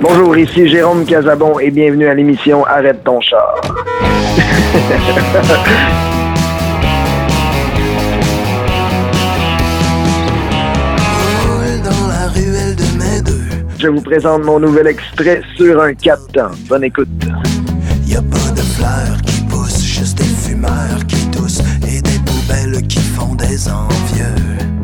Bonjour, ici Jérôme Casabon et bienvenue à l'émission Arrête ton char. Je vous présente mon nouvel extrait sur un 4 temps. Bonne écoute. Y a pas de fleurs qui poussent, juste des fumeurs qui toussent et des poubelles qui font des envieux.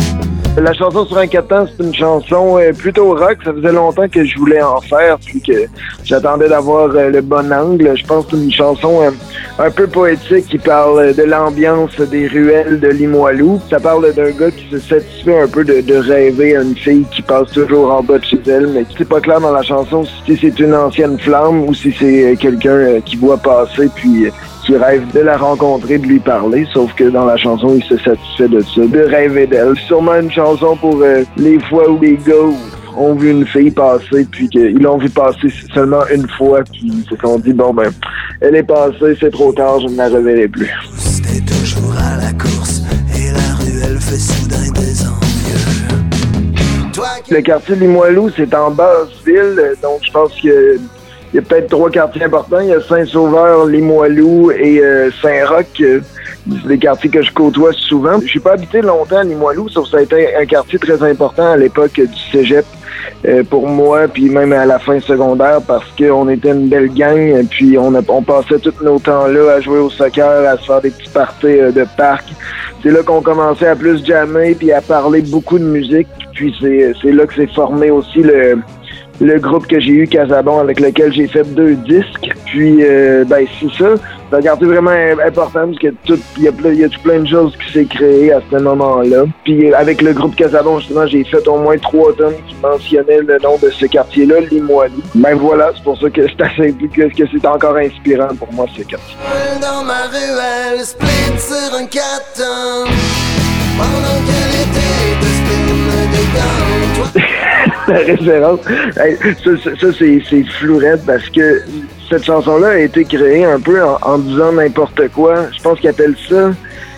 La chanson sur un 4 temps, c'est une chanson euh, plutôt rock. Ça faisait longtemps que je voulais en faire, puis que j'attendais d'avoir euh, le bon angle. Je pense que c'est une chanson euh, un peu poétique qui parle de l'ambiance des ruelles de Limoilou. Ça parle d'un gars qui se satisfait un peu de, de, rêver à une fille qui passe toujours en bas de chez elle, mais c'est pas clair dans la chanson si c'est une ancienne flamme ou si c'est quelqu'un qui voit passer puis qui rêve de la rencontrer, de lui parler, sauf que dans la chanson, il se satisfait de ça, de rêver d'elle. Sûrement une chanson pour euh, les fois où les gars ont vu une fille passer, puis qu'ils l'ont vu passer seulement une fois, puis ils se sont dit, bon ben, elle est passée, c'est trop tard, je ne la reverrai plus. C'était toujours à la course, et la ruelle fait soudain des envieux. Le quartier Limoilou, c'est en basse ville, donc je pense que il y a peut-être trois quartiers importants. Il y a Saint-Sauveur, Limoilou et euh, Saint-Roch. Euh, c'est des quartiers que je côtoie souvent. Je suis pas habité longtemps à Limoilou, sauf que ça a été un quartier très important à l'époque du cégep euh, pour moi, puis même à la fin secondaire, parce qu'on était une belle gang, puis on, a, on passait tout nos temps là à jouer au soccer, à se faire des petits parties de parc. C'est là qu'on commençait à plus jammer, puis à parler beaucoup de musique. Puis c'est là que s'est formé aussi le le groupe que j'ai eu, Casabon, avec lequel j'ai fait deux disques. Puis, euh, ben, c'est ça. Un quartier vraiment important parce que tout, il y, a, y a tout plein de choses qui s'est créé à ce moment-là. Puis, avec le groupe Casabon, justement, j'ai fait au moins trois tonnes qui mentionnaient le nom de ce quartier-là, Limoilou. Ben voilà, c'est pour ça que c'est assez, que, que c'est encore inspirant pour moi, ce quartier. La référence. ça, c'est flourette parce que cette chanson-là a été créée un peu en, disant n'importe quoi. Je pense qu'ils appellent ça.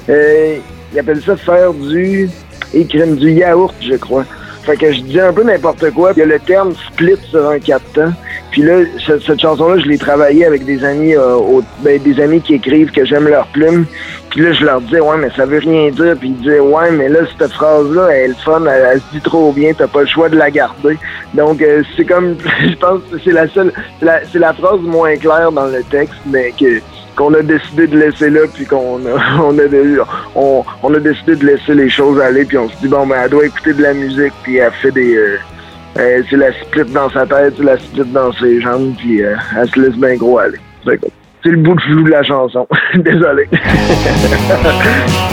Euh, ils ça faire du. écrire du yaourt, je crois. Fait que je dis un peu n'importe quoi. Il y a le terme split sur un 4 temps. Puis là, cette, chanson-là, je l'ai travaillée avec des amis, euh, ben, des amis qui écrivent que j'aime leur plume. Puis là, je leur disais, ouais, mais ça veut rien dire. Puis ils disaient, ouais, mais là, cette phrase-là, elle est fun, elle, se dit trop bien, t'as pas le choix de la garder. Donc, euh, c'est comme, je pense que c'est la seule, c'est la, phrase moins claire dans le texte, mais que qu'on a décidé de laisser là, puis qu'on a, on a, on, a décidé de laisser les choses aller, puis on se dit, bon, ben, elle doit écouter de la musique, puis elle fait des... Euh, euh, c'est la split dans sa tête, c'est la split dans ses jambes, puis euh, elle se laisse bien gros aller. C'est le bout de flou de la chanson. Désolé.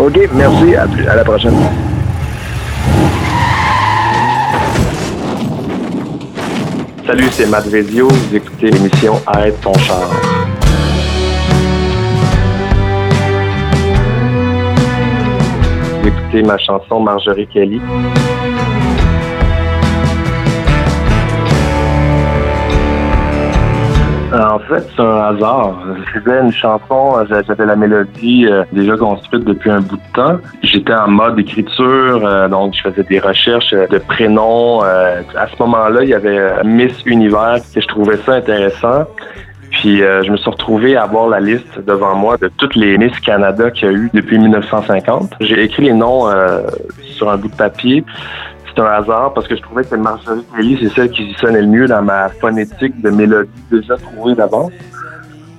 OK, merci. À, la prochaine. Salut, c'est Matt Vezio. Vous écoutez l'émission Arrête ton char. Vous écoutez ma chanson Marjorie Kelly. En fait, c'est un hasard. Je faisais une chanson, j'avais la mélodie euh, déjà construite depuis un bout de temps. J'étais en mode écriture, euh, donc je faisais des recherches euh, de prénoms. À ce moment-là, il y avait Miss Univers, que je trouvais ça intéressant. Puis je me suis retrouvé à avoir la liste devant moi de toutes les Miss Canada qu'il y a eu depuis 1950. J'ai écrit les noms sur un bout de papier. C'est un hasard parce que je trouvais que Marjorie Kelly, c'est celle qui sonnait le mieux dans ma phonétique de mélodie déjà trouvée d'avance.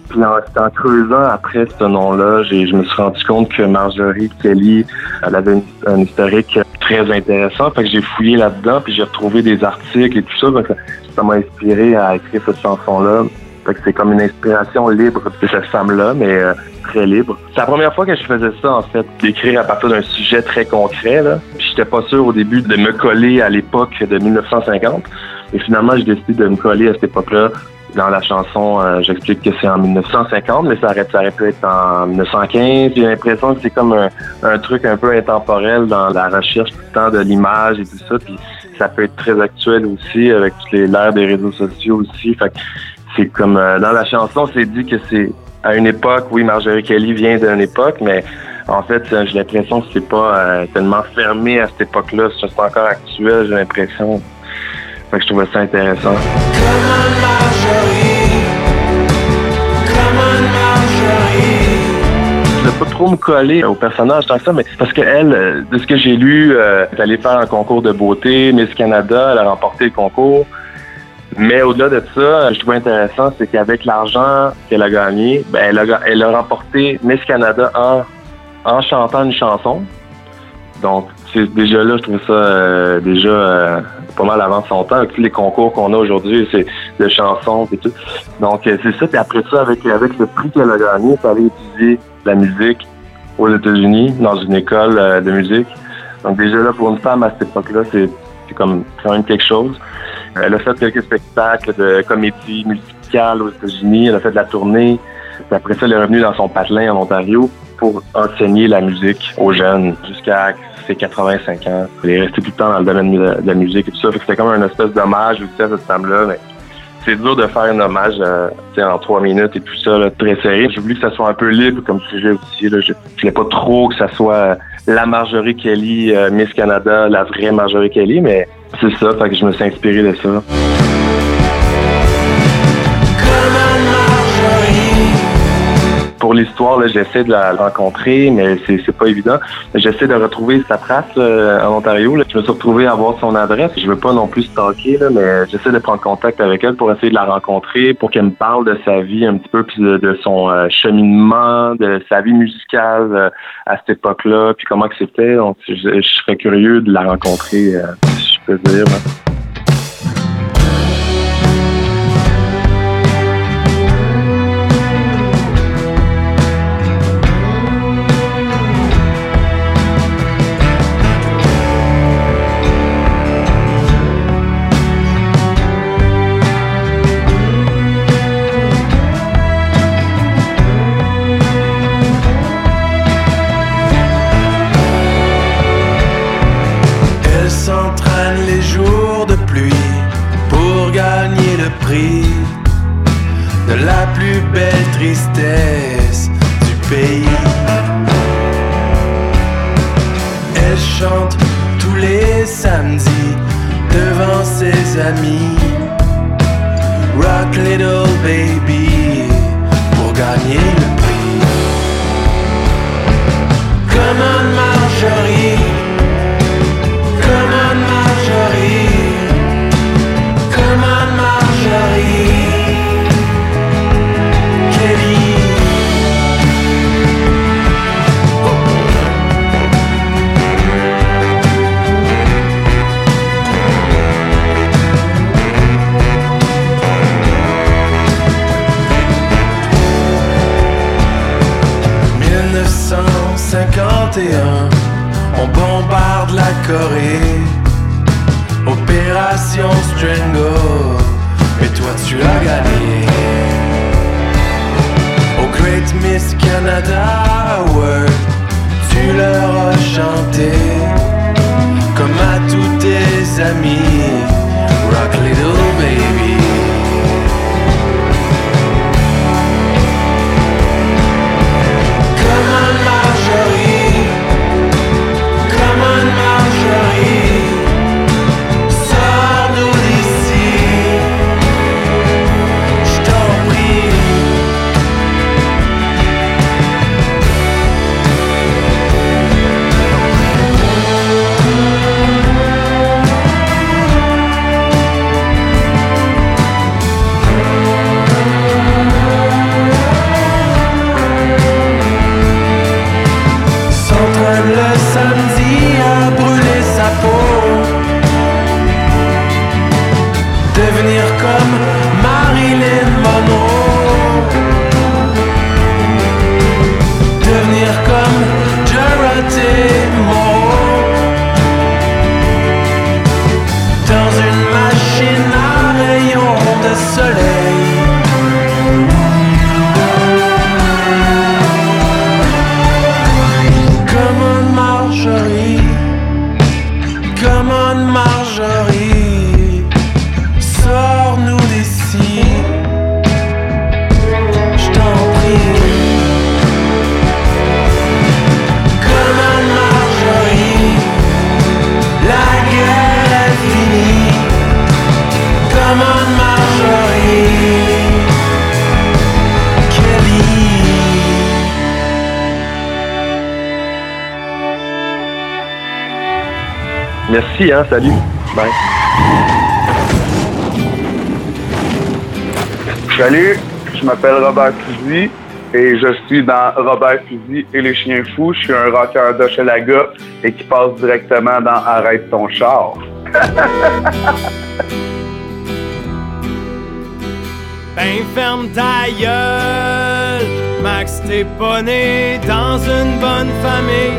Puis en, creusant après ce nom-là, je me suis rendu compte que Marjorie Kelly, elle avait un historique très intéressant. Fait que j'ai fouillé là-dedans, puis j'ai retrouvé des articles et tout ça. Que ça m'a inspiré à écrire cette chanson-là. Fait que c'est comme une inspiration libre de cette femme-là, mais euh, très libre. C'est la première fois que je faisais ça, en fait, d'écrire à partir d'un sujet très concret. Là. J'étais pas sûr au début de me coller à l'époque de 1950. Et finalement, j'ai décidé de me coller à cette époque-là. Dans la chanson, euh, j'explique que c'est en 1950, mais ça aurait, ça pu être en 1915. J'ai l'impression que c'est comme un, un truc un peu intemporel dans la recherche tout le temps de l'image et tout ça. Puis ça peut être très actuel aussi avec l'ère des réseaux sociaux aussi. Fait que c'est comme euh, dans la chanson, c'est dit que c'est à une époque, oui, Marjorie Kelly vient d'une époque, mais en fait, euh, j'ai l'impression que c'est pas euh, tellement fermé à cette époque-là. C'est encore actuel, j'ai l'impression. Fait que je trouvais ça intéressant. Je voulais pas trop me coller au personnage tant que ça, mais parce que elle, euh, de ce que j'ai lu, elle est allée faire un concours de beauté, Miss Canada, elle a remporté le concours. Mais au-delà de ça, je trouvais intéressant, c'est qu'avec l'argent qu'elle a gagné, ben, elle, a, elle a remporté Miss Canada en, en chantant une chanson. Donc, déjà là, je trouve ça euh, déjà euh, pas mal avant son temps. Avec tous les concours qu'on a aujourd'hui, c'est de chansons et tout. Donc, euh, c'est ça. Puis après ça, avec, avec le prix qu'elle a gagné, elle allait étudier la musique aux États-Unis, dans une école euh, de musique. Donc, déjà là, pour une femme à cette époque-là, c'est comme quand même quelque chose. Elle a fait quelques spectacles de comédie musicale aux États-Unis. Elle a fait de la tournée. Puis après ça, elle est revenue dans son patelin en Ontario pour enseigner la musique aux jeunes jusqu'à ses 85 ans. Elle est restée tout le temps dans le domaine de la- de musique et tout ça. C'était comme un espèce d'hommage aussi à cette femme-là. Mais c'est dur de faire un hommage euh, en trois minutes et tout ça, là, très serré. J'ai voulu que ça soit un peu libre comme sujet aussi. Là. Je voulais pas trop que ça soit euh, la Marjorie Kelly, euh, Miss Canada, la vraie Marjorie Kelly, mais c'est ça, fait que je me suis inspiré de ça. Pour l'histoire, j'essaie de la rencontrer, mais c'est, pas évident. J'essaie de retrouver sa trace euh, en Ontario. Là. Je me suis retrouvé à avoir son adresse. Je veux pas non plus stalker, là, mais j'essaie de prendre contact avec elle pour essayer de la rencontrer, pour qu'elle me parle de sa vie un petit peu, puis de, son euh, cheminement, de sa vie musicale euh, à cette époque-là, puis comment que c'était. Donc, je, serais curieux de la rencontrer, si je peux dire. Hein, salut. Bye. Salut, je m'appelle Robert Fusil et je suis dans Robert Fusil et les chiens fous. Je suis un rocker d'Hochelaga et qui passe directement dans Arrête ton char. Ben ferme Max t'es né dans une bonne famille,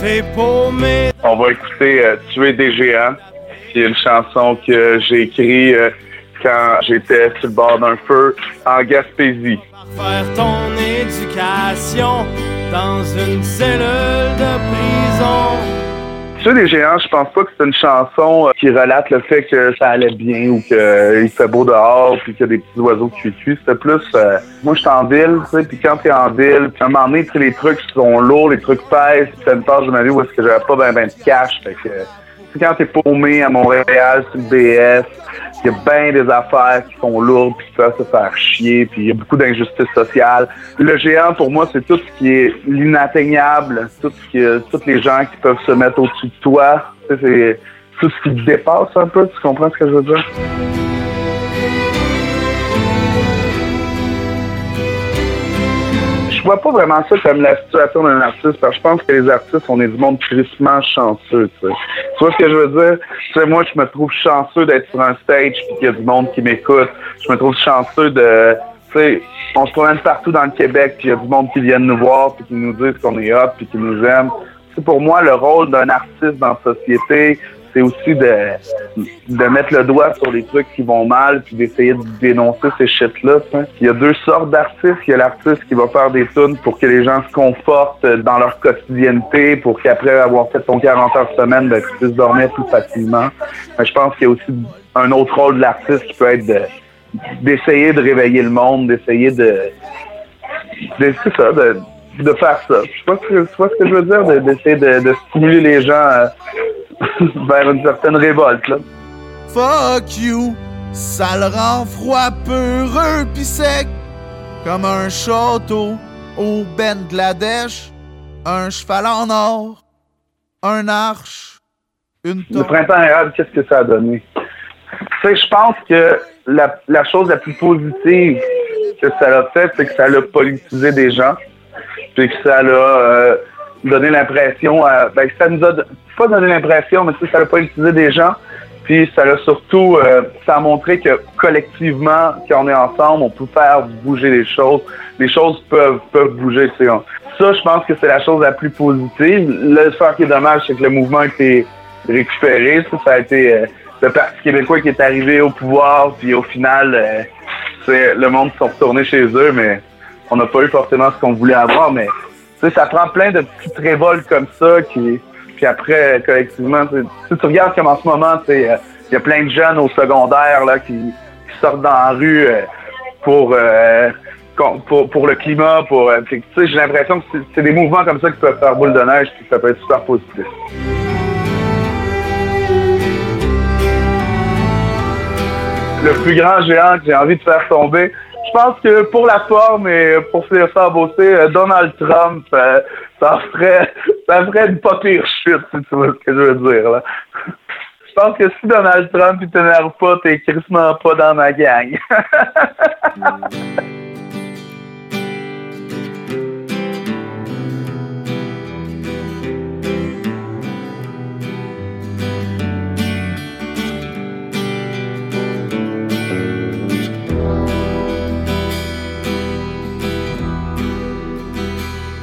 t'es paumé. On va écouter euh, Tuer des géants, qui est une chanson que j'ai écrite euh, quand j'étais sur le bord d'un feu en Gaspésie. Faire ton éducation dans une cellule de prison. Tuer des géants, je pense pas que c'est une chanson euh, qui relate le fait que ça allait bien ou qu'il fait beau dehors puis qu'il y a des petits oiseaux qui cuit. C'était plus, euh, moi je suis en ville, tu sais, puis quand t'es en ville, à un moment donné, les trucs sont lourds, les trucs pèsent, puis c'est une phase de ma vie où est-ce que j'avais pas ben ben de cash, fait que... Quand t'es paumé à Montréal, sur le BS, il y a bien des affaires qui sont lourdes puis qui peuvent se faire chier, puis il y a beaucoup d'injustices sociales. Le géant, pour moi, c'est tout ce qui est l'inatteignable, tout ce tous les gens qui peuvent se mettre au-dessus de toi. C'est tout ce qui te dépasse un peu, tu comprends ce que je veux dire? Je vois pas vraiment ça comme la situation d'un artiste, parce que je pense que les artistes, on est du monde tristement chanceux, tu sais. Tu vois ce que je veux dire? Tu sais, moi, je me trouve chanceux d'être sur un stage puis qu'il y a du monde qui m'écoute. Je me trouve chanceux de... Tu sais, on se promène partout dans le Québec puis il y a du monde qui vient nous voir puis qui nous disent qu'on est hot puis qui nous aime. C'est pour moi le rôle d'un artiste dans la société, c'est aussi de, de mettre le doigt sur les trucs qui vont mal puis d'essayer de dénoncer ces shit-là. Il y a deux sortes d'artistes. Il y a l'artiste qui va faire des tunes pour que les gens se confortent dans leur quotidienneté, pour qu'après avoir fait ton 40 heures semaine, ben, tu puisses dormir plus facilement. Mais je pense qu'il y a aussi un autre rôle de l'artiste qui peut être de d'essayer de réveiller le monde, d'essayer de, de c'est ça, de, de faire ça. Je sais pas ce que, vois ce que je veux dire, de- d'essayer de, de stimuler les gens euh, vers une certaine révolte. Là. Fuck you, ça le rend froid, peureux pis sec, comme un château au Bangladesh, un cheval en or, un arche, une Le printemps arabe, qu'est-ce que ça a donné? Tu sais, je pense que la, la chose la plus positive que ça a fait, c'est que ça a politisé des gens. Puis que ça l'a euh, donné l'impression, à- ben, que ça nous a pas donné l'impression, mais ça a politisé des gens. Puis ça a surtout, euh, ça a montré que collectivement, quand on est ensemble, on peut faire bouger les choses. Les choses peuvent peuvent bouger. tu sais. Ça, je pense que c'est la chose la plus positive. Le faire qui est dommage, c'est que le mouvement a été récupéré. Ça, ça a été euh, le Parti québécois qui est arrivé au pouvoir, puis au final, euh, le monde sont retournés chez eux, mais on n'a pas eu forcément ce qu'on voulait avoir. Mais ça prend plein de petites révoltes comme ça qui puis après, collectivement, si tu regardes comme en ce moment, sais, euh, il y a plein de jeunes au secondaire là, qui, sortent dans la rue euh, pour, euh, pour pour le climat. Pour, j'ai l'impression que c'est- c'est des mouvements comme ça qui peuvent faire boule de neige, puis ça peut être super positif. Le plus grand géant que j'ai envie de faire tomber, je pense que pour la forme et pour faire ça bosser, euh, Donald Trump, euh, ça ferait, ça ferait une pas pire chute, si tu vois ce que je veux dire. Là. Je pense que si Donald Trump il t'énerve pas, t'es crissement pas dans ma gang.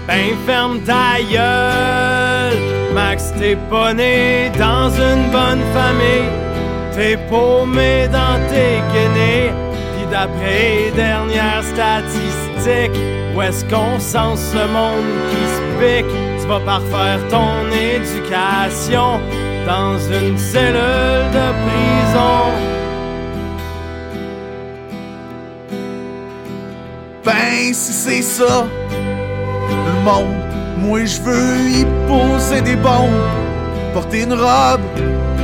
Ben ferme ta gueule, Max t'es pas né dans une bonne famille, t'es paumé dans tes guenilles, pis d'après les dernières statistiques, où est-ce qu'on sent ce monde qui se pique, tu vas parfaire ton éducation dans une cellule de prison. Ben, si c'est ça, le monde, moi je veux y poser des bombes, porter une robe,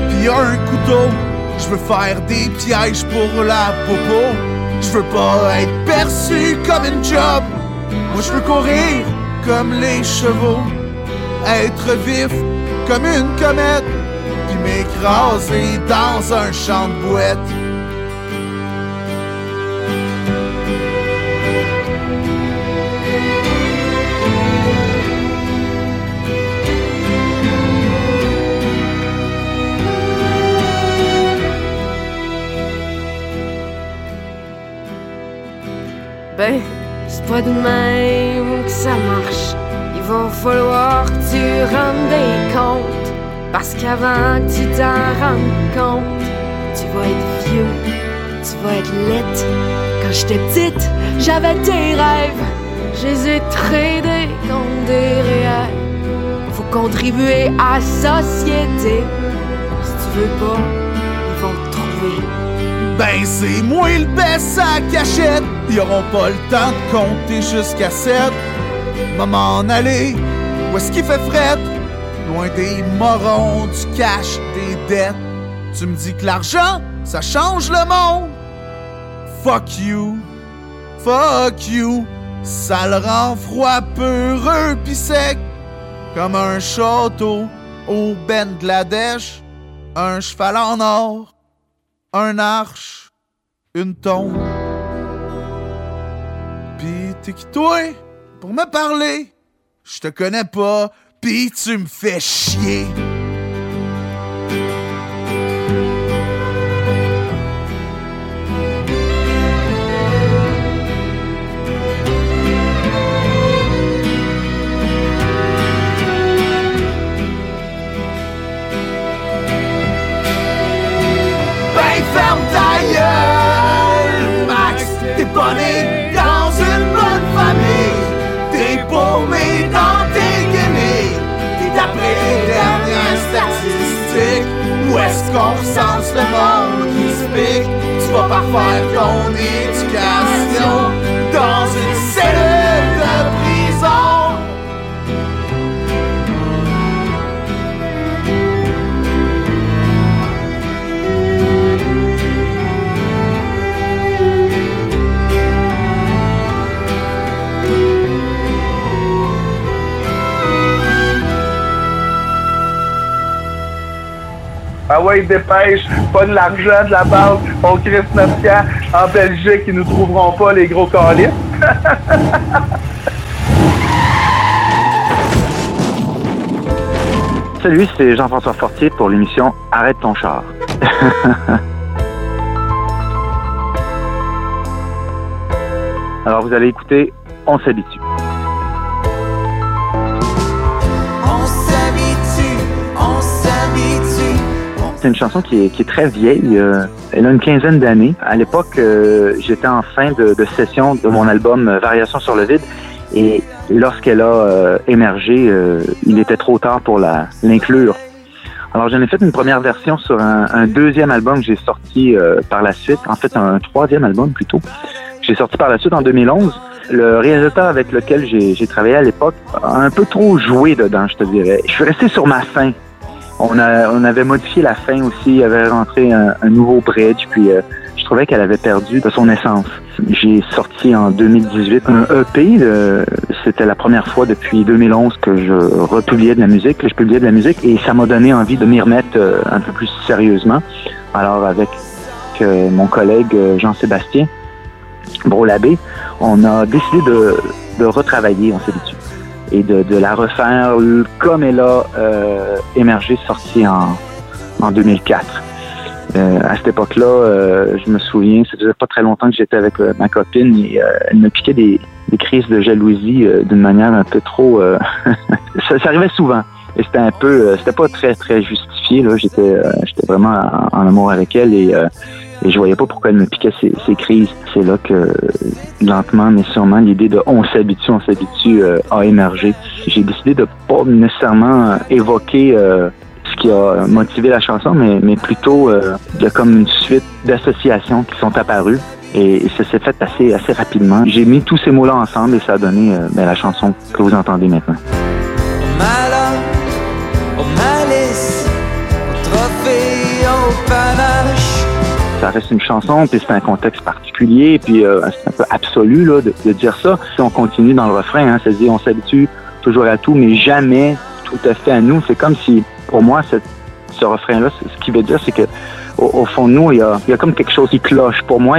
puis un couteau. Je veux faire des pièges pour la popo. Je veux pas être perçu comme une job. Moi je veux courir comme les chevaux, être vif comme une comète, puis m'écraser dans un champ de bouette. Ben, c'est pas de même que ça marche. Il va falloir que tu rendes des comptes. Parce qu'avant que tu t'en rendes compte, tu vas être vieux, tu vas être laite. Quand j'étais petite, j'avais des rêves. Je les ai tradés contre des réels. Faut contribuer à la société. Si tu veux pas, ils vont te trouver. Ben c'est moi le best à cachette Ils pas le temps de compter jusqu'à 7 Maman aller Où est-ce qu'il fait fret? Loin des morons, du cash, des dettes. Tu me dis que l'argent, ça change le monde. Fuck you. Fuck you. Ça le rend froid, peureux pis sec. Comme un château au Bangladesh Un cheval en or. Un arche, une tombe. T'es qui toi? Pour me parler? Je te connais pas, pis tu me fais chier. Est-ce qu'on recense le monde qui se pique, tu vas parfaire ton éducation Ah ouais, dépêche, pas de l'argent de la banque, on crée notre camp en Belgique, ils nous trouveront pas les gros calices. Salut, c'est Jean-François Fortier pour l'émission Arrête ton char. Alors vous allez écouter On s'habitue. C'est une chanson qui est, très vieille. euh, elle a une quinzaine d'années. À l'époque, euh, j'étais en fin de, session de mon album euh, Variation sur le vide. Et lorsqu'elle a émergé, il était trop tard pour l'inclure. Alors j'en ai fait une première version sur un, deuxième album que j'ai sorti par la suite. En fait, un troisième album plutôt. J'ai sorti par la suite en 2011. Le réalisateur avec lequel j'ai j'ai travaillé à l'époque a un peu trop joué dedans, je te dirais. Je suis resté sur ma fin. On, a, on avait modifié la fin aussi, il y avait rentré un, un nouveau bridge, puis euh, je trouvais qu'elle avait perdu de son essence. J'ai sorti en 2018 un EP, c'était la première fois depuis 2011 que je republiais de la musique, que je publiais de la musique, et ça m'a donné envie de m'y remettre euh, un peu plus sérieusement. Alors avec euh, mon collègue euh, Jean-Sébastien Brolabé, on a décidé de, de retravailler, on s'est dit et de, de la refaire comme elle a euh, émergé, sortie en, en 2004. Euh, à cette époque-là, euh, je me souviens, ça faisait pas très longtemps que j'étais avec euh, ma copine et euh, elle me piquait des, des crises de jalousie euh, d'une manière un peu trop... ça, ça arrivait souvent. Et c'était un peu... c'était pas très, très justifié. Là. J'étais, j'étais vraiment en, amour avec elle et, et je voyais pas pourquoi elle me piquait ces, crises. C'est là que, lentement mais sûrement, l'idée de on s'habitue, on s'habitue euh, a émergé. J'ai décidé de pas nécessairement euh, évoquer euh, ce qui a motivé la chanson, mais, mais plutôt il y a comme une suite d'associations qui sont apparues. Et ça s'est fait assez, assez rapidement. J'ai mis tous ces mots-là ensemble et ça a donné ben, la chanson que vous entendez maintenant. Au malice, au trophée, au. Ça reste une chanson, puis c'est un contexte particulier, puis euh, c'est un peu absolu là, de, dire ça. Si on continue dans le refrain, hein, dit on s'habitue toujours à tout, mais jamais tout à fait à nous. C'est comme si, pour moi, ce refrain-là, ce qui veut dire, c'est que au, fond de nous, il y, a, comme quelque chose qui cloche. Pour moi,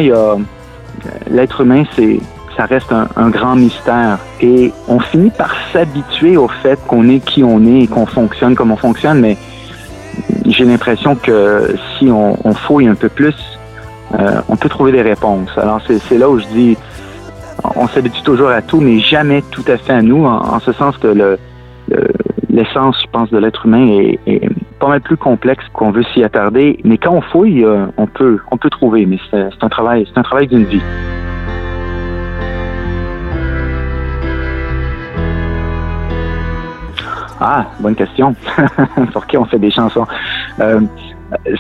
l'être humain, c'est ça reste un, grand mystère. Et on finit par s'habituer au fait qu'on est qui on est et qu'on fonctionne comme on fonctionne, mais j'ai l'impression que si on fouille un peu plus, euh, on peut trouver des réponses. Alors c'est là où je dis, on s'habitue toujours à tout, mais jamais tout à fait à nous, en, ce sens que le le- l'essence, je pense, de l'être humain est, pas mal plus complexe qu'on veut s'y attarder. Mais quand on fouille, euh, on peut on peut trouver, mais c'est c'est un travail, c'est un travail d'une vie. Ah, bonne question. Pour qui on fait des chansons? Euh,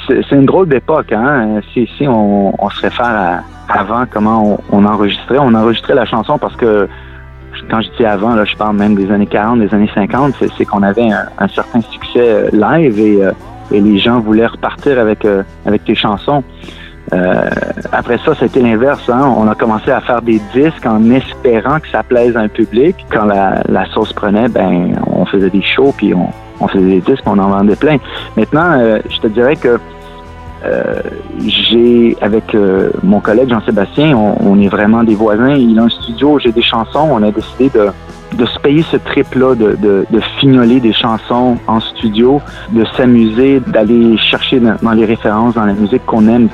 c'est une drôle d'époque, hein? Si, on, se réfère à avant comment on, enregistrait, on enregistrait la chanson parce que quand je dis avant, là, je parle même des années 40, des années 50, c'est qu'on avait un, certain succès euh, live et, euh, et les gens voulaient repartir avec, euh, tes chansons. Après ça, c'était l'inverse. Hein? On a commencé à faire des disques en espérant que ça plaise à un public. Quand la, la sauce prenait, ben, on faisait des shows puis on, on faisait des disques, on en vendait plein. Maintenant, euh, je te dirais que euh, j'ai, avec euh, mon collègue Jean-Sébastien, on, on est vraiment des voisins. Il a un studio, j'ai des chansons. On a décidé de, de se payer ce trip-là, de, de, de fignoler des chansons en studio, de s'amuser, d'aller chercher dans, les références, dans la musique qu'on aime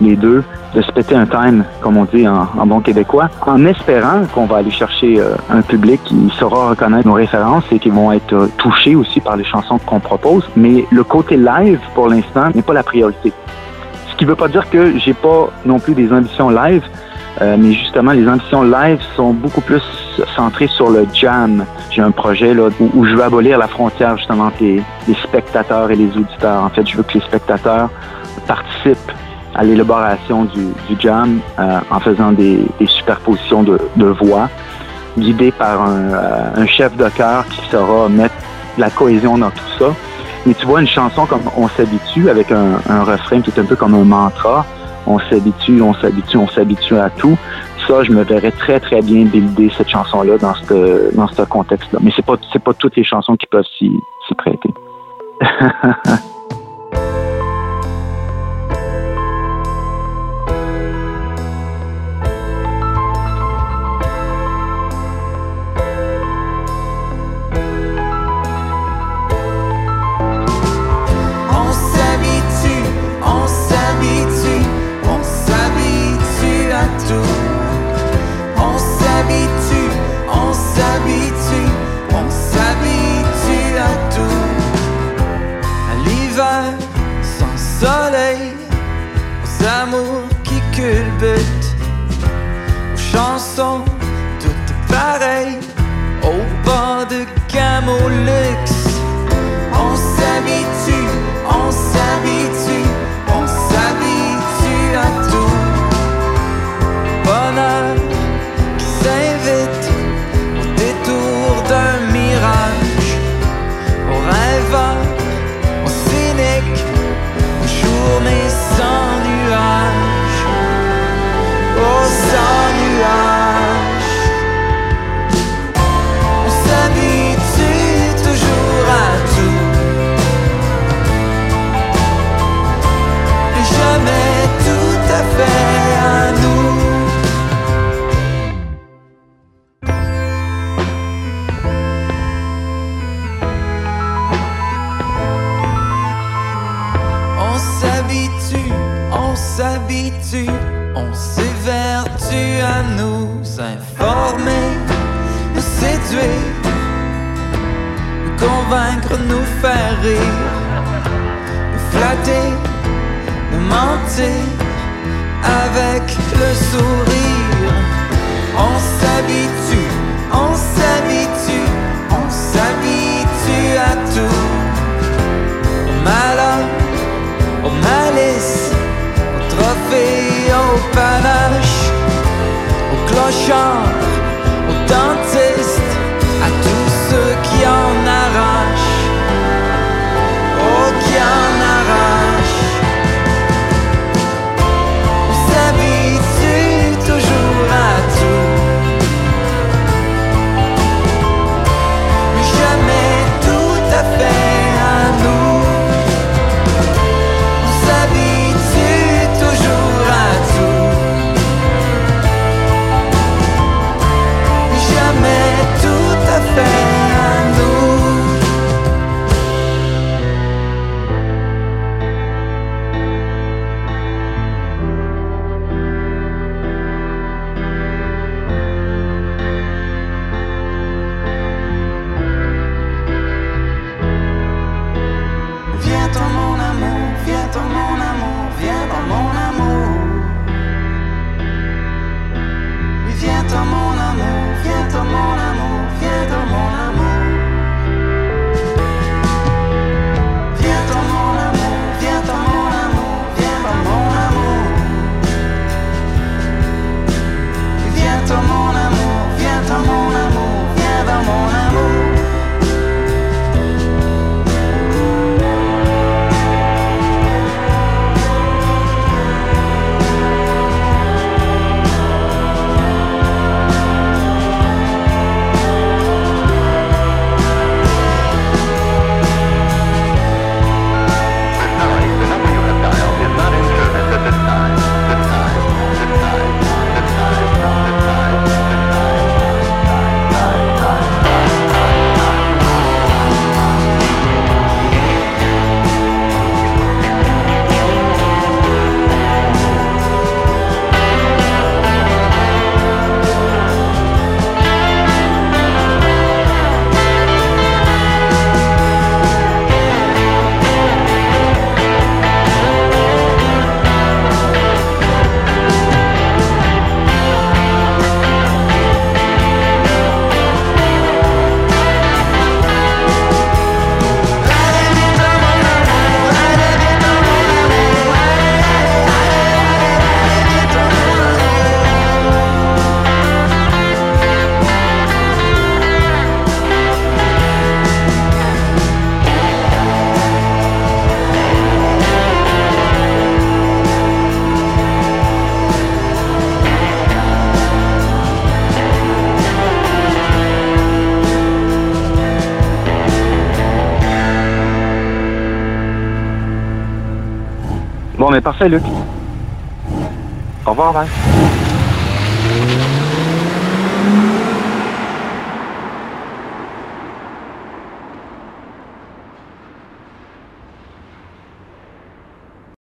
les deux, de se péter un time, comme on dit en, en bon québécois, en espérant qu'on va aller chercher euh, un public qui saura reconnaître nos références et qui vont être euh, touchés aussi par les chansons qu'on propose. Mais le côté live, pour l'instant, n'est pas la priorité. Ce qui veut pas dire que j'ai pas non plus des ambitions live, euh, mais justement, les ambitions live sont beaucoup plus centrées sur le jam. J'ai un projet là, où, je veux abolir la frontière justement entre les, les spectateurs et les auditeurs. En fait, je veux que les spectateurs participent à l'élaboration du, jam euh, en faisant des, superpositions de, de voix, guidés par un, euh, un chef de chœur qui saura mettre la cohésion dans tout ça. Mais tu vois, une chanson comme On s'habitue, avec un, un refrain qui est un peu comme un mantra, on s'habitue, on s'habitue, on s'habitue à tout. Ça, je me verrais très, très bien builder cette chanson-là dans ce contexte-là. Mais c'est pas pas toutes les chansons qui peuvent s'y prêter. chanson, tout est. Au banc de Camoulox s'habitue, on s'évertue à nous informer, nous séduire, nous convaincre, nous faire rire, nous flatter, nous mentir avec le sourire. On s'habitue, on s'habitue. prochain au dentiste, à tous ceux qui en arrachent, oh qui en parfait, Luc. Au revoir, Val.